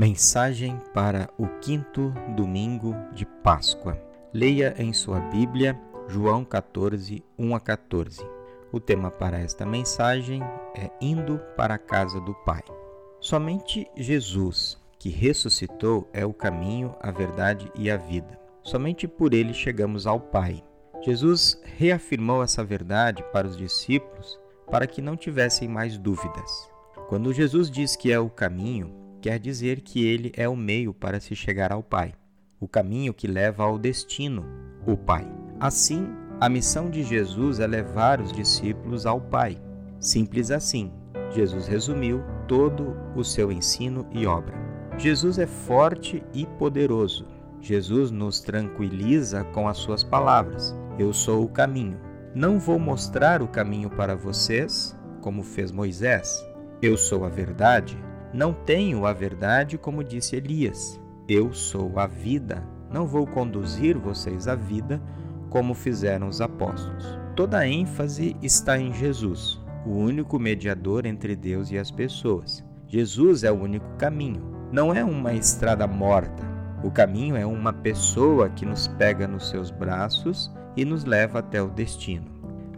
Mensagem para o quinto domingo de Páscoa. Leia em sua Bíblia João 14, 1 a 14. O tema para esta mensagem é Indo para a casa do Pai. Somente Jesus, que ressuscitou, é o caminho, a verdade e a vida. Somente por ele chegamos ao Pai. Jesus reafirmou essa verdade para os discípulos para que não tivessem mais dúvidas. Quando Jesus diz que é o caminho, quer dizer que ele é o meio para se chegar ao Pai, o caminho que leva ao destino, o Pai. Assim, a missão de Jesus é levar os discípulos ao Pai. Simples assim, Jesus resumiu todo o seu ensino e obra. Jesus é forte e poderoso. Jesus nos tranquiliza com as suas palavras: Eu sou o caminho. Não vou mostrar o caminho para vocês, como fez Moisés. Eu sou a verdade, não tenho a verdade, como disse Elias. Eu sou a vida. Não vou conduzir vocês à vida, como fizeram os apóstolos. Toda a ênfase está em Jesus, o único mediador entre Deus e as pessoas. Jesus é o único caminho. Não é uma estrada morta. O caminho é uma pessoa que nos pega nos seus braços e nos leva até o destino.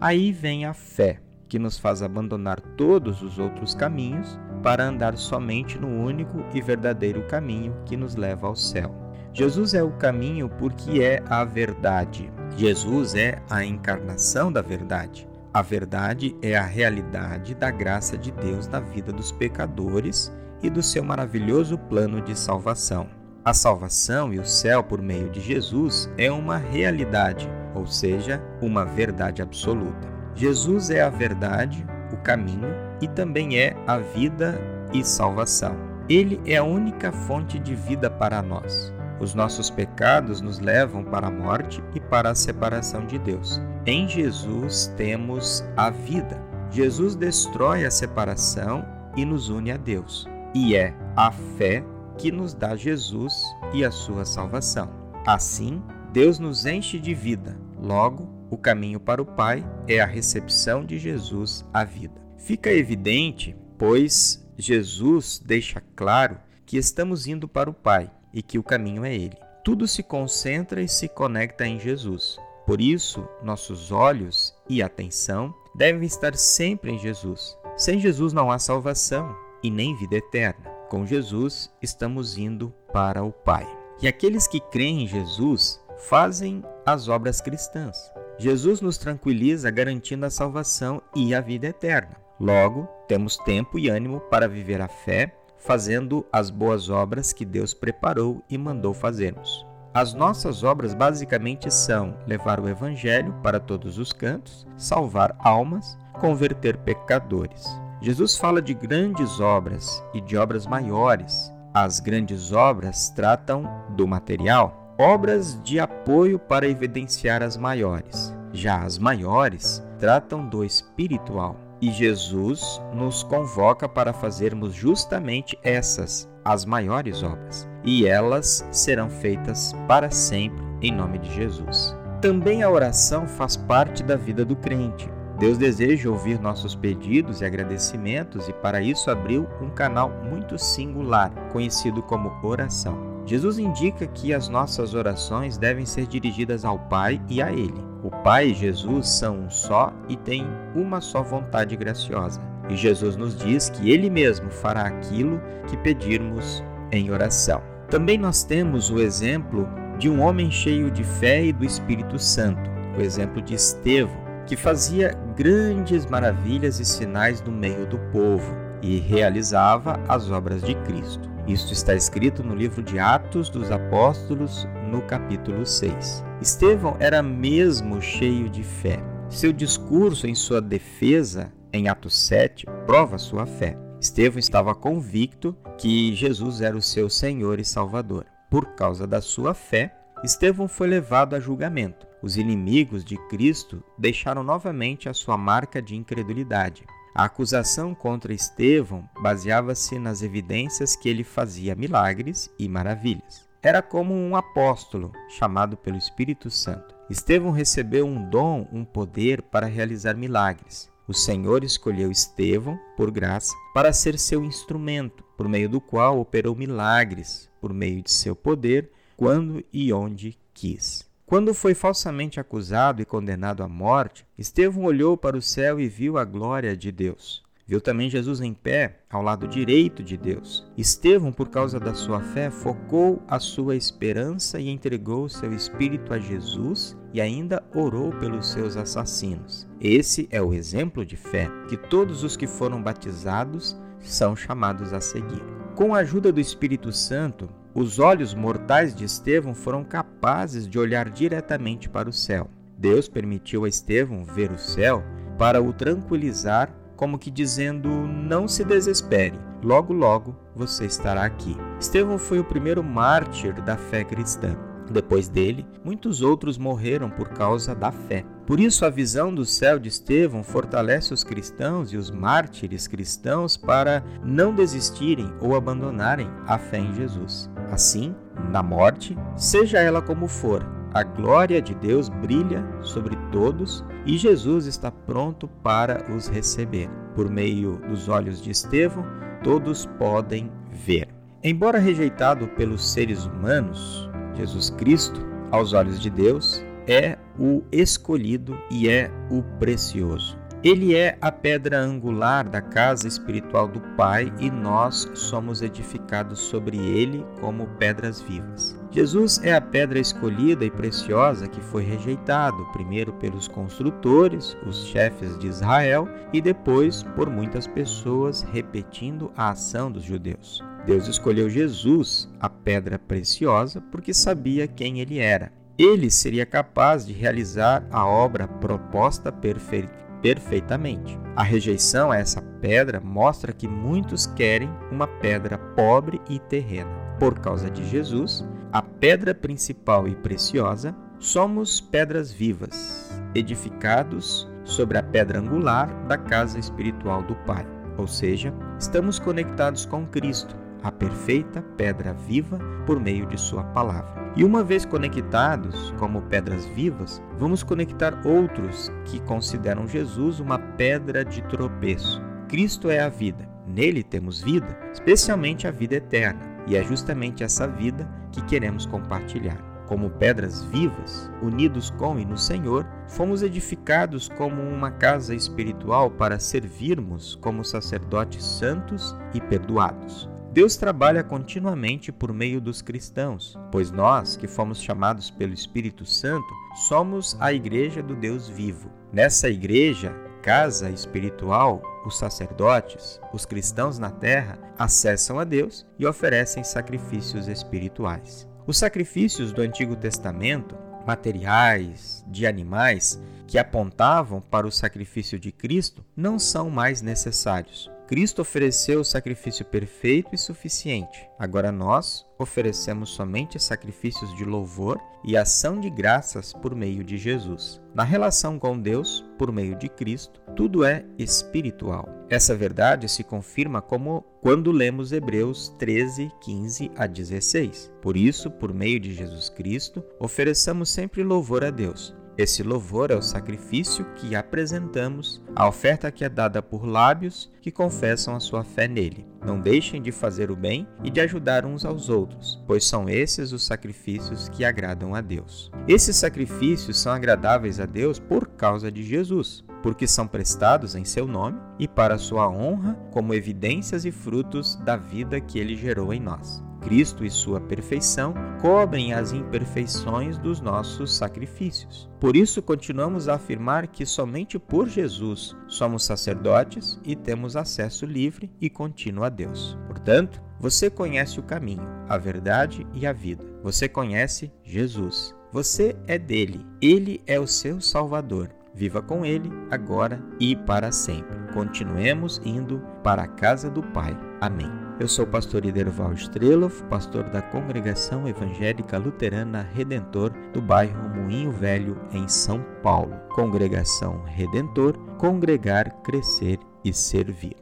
Aí vem a fé, que nos faz abandonar todos os outros caminhos para andar somente no único e verdadeiro caminho que nos leva ao céu. Jesus é o caminho porque é a verdade. Jesus é a encarnação da verdade. A verdade é a realidade da graça de Deus na vida dos pecadores e do seu maravilhoso plano de salvação. A salvação e o céu por meio de Jesus é uma realidade, ou seja, uma verdade absoluta. Jesus é a verdade, caminho e também é a vida e salvação. Ele é a única fonte de vida para nós. Os nossos pecados nos levam para a morte e para a separação de Deus. Em Jesus temos a vida. Jesus destrói a separação e nos une a Deus. E é a fé que nos dá Jesus e a sua salvação. Assim, Deus nos enche de vida. Logo, o caminho para o Pai é a recepção de Jesus à vida. Fica evidente, pois Jesus deixa claro que estamos indo para o Pai e que o caminho é Ele. Tudo se concentra e se conecta em Jesus. Por isso, nossos olhos e atenção devem estar sempre em Jesus. Sem Jesus não há salvação e nem vida eterna. Com Jesus, estamos indo para o Pai. E aqueles que creem em Jesus fazem as obras cristãs. Jesus nos tranquiliza garantindo a salvação e a vida eterna. Logo, temos tempo e ânimo para viver a fé, fazendo as boas obras que Deus preparou e mandou fazermos. As nossas obras basicamente são levar o Evangelho para todos os cantos, salvar almas, converter pecadores. Jesus fala de grandes obras e de obras maiores. As grandes obras tratam do material, obras de apoio para evidenciar as maiores. Já as maiores tratam do espiritual. E Jesus nos convoca para fazermos justamente essas, as maiores obras, e elas serão feitas para sempre em nome de Jesus. Também a oração faz parte da vida do crente. Deus deseja ouvir nossos pedidos e agradecimentos e para isso abriu um canal muito singular, conhecido como oração. Jesus indica que as nossas orações devem ser dirigidas ao Pai e a Ele. O Pai e Jesus são um só e têm uma só vontade graciosa. E Jesus nos diz que Ele mesmo fará aquilo que pedirmos em oração. Também nós temos o exemplo de um homem cheio de fé e do Espírito Santo, o exemplo de Estevão, que fazia grandes maravilhas e sinais no meio do povo e realizava as obras de Cristo. Isto está escrito no livro de Atos dos Apóstolos, no capítulo 6. Estevão era mesmo cheio de fé. Seu discurso em sua defesa, em Atos 7, prova sua fé. Estevão estava convicto que Jesus era o seu Senhor e Salvador. Por causa da sua fé, Estevão foi levado a julgamento. Os inimigos de Cristo deixaram novamente a sua marca de incredulidade. A acusação contra Estevão baseava-se nas evidências que ele fazia milagres e maravilhas. Era como um apóstolo chamado pelo Espírito Santo. Estevão recebeu um dom, um poder para realizar milagres. O Senhor escolheu Estevão, por graça, para ser seu instrumento, por meio do qual operou milagres, por meio de seu poder, quando e onde quis. Quando foi falsamente acusado e condenado à morte, Estevão olhou para o céu e viu a glória de Deus. Viu também Jesus em pé, ao lado direito de Deus. Estevão, por causa da sua fé, focou a sua esperança e entregou seu espírito a Jesus e ainda orou pelos seus assassinos. Esse é o exemplo de fé que todos os que foram batizados são chamados a seguir. Com a ajuda do Espírito Santo, os olhos mortais de Estevão foram capazes de olhar diretamente para o céu. Deus permitiu a Estevão ver o céu para o tranquilizar como que dizendo: Não se desespere, logo, logo você estará aqui. Estevão foi o primeiro mártir da fé cristã. Depois dele, muitos outros morreram por causa da fé. Por isso, a visão do céu de Estevão fortalece os cristãos e os mártires cristãos para não desistirem ou abandonarem a fé em Jesus. Assim, na morte, seja ela como for, a glória de Deus brilha sobre todos e Jesus está pronto para os receber. Por meio dos olhos de Estevão, todos podem ver. Embora rejeitado pelos seres humanos, Jesus Cristo, aos olhos de Deus, é o escolhido e é o precioso. Ele é a pedra angular da casa espiritual do Pai e nós somos edificados sobre ele como pedras vivas. Jesus é a pedra escolhida e preciosa que foi rejeitado, primeiro pelos construtores, os chefes de Israel, e depois por muitas pessoas repetindo a ação dos judeus. Deus escolheu Jesus, a pedra preciosa, porque sabia quem ele era. Ele seria capaz de realizar a obra proposta perfeitamente perfeitamente. A rejeição a essa pedra mostra que muitos querem uma pedra pobre e terrena. Por causa de Jesus, a pedra principal e preciosa, somos pedras vivas, edificados sobre a pedra angular da casa espiritual do Pai. Ou seja, estamos conectados com Cristo, a perfeita pedra viva por meio de Sua palavra. E uma vez conectados como pedras vivas, vamos conectar outros que consideram Jesus uma pedra de tropeço. Cristo é a vida, nele temos vida, especialmente a vida eterna, e é justamente essa vida que queremos compartilhar. Como pedras vivas, unidos com e no Senhor, fomos edificados como uma casa espiritual para servirmos como sacerdotes santos e perdoados. Deus trabalha continuamente por meio dos cristãos, pois nós, que fomos chamados pelo Espírito Santo, somos a igreja do Deus vivo. Nessa igreja, casa espiritual, os sacerdotes, os cristãos na terra, acessam a Deus e oferecem sacrifícios espirituais. Os sacrifícios do Antigo Testamento, materiais, de animais, que apontavam para o sacrifício de Cristo, não são mais necessários. Cristo ofereceu o sacrifício perfeito e suficiente. Agora nós oferecemos somente sacrifícios de louvor e ação de graças por meio de Jesus. Na relação com Deus, por meio de Cristo, tudo é espiritual. Essa verdade se confirma como quando lemos Hebreus 13, 15 a 16. Por isso, por meio de Jesus Cristo, ofereçamos sempre louvor a Deus esse louvor é o sacrifício que apresentamos, a oferta que é dada por lábios que confessam a sua fé nele. Não deixem de fazer o bem e de ajudar uns aos outros, pois são esses os sacrifícios que agradam a Deus. Esses sacrifícios são agradáveis a Deus por causa de Jesus, porque são prestados em seu nome e para sua honra, como evidências e frutos da vida que ele gerou em nós. Cristo e sua perfeição cobrem as imperfeições dos nossos sacrifícios. Por isso, continuamos a afirmar que somente por Jesus somos sacerdotes e temos acesso livre e contínuo a Deus. Portanto, você conhece o caminho, a verdade e a vida. Você conhece Jesus. Você é dele. Ele é o seu Salvador. Viva com Ele agora e para sempre. Continuemos indo para a casa do Pai. Amém. Eu sou o pastor Iderval Strelov, pastor da Congregação Evangélica Luterana Redentor do bairro Moinho Velho, em São Paulo. Congregação Redentor, congregar, crescer e servir.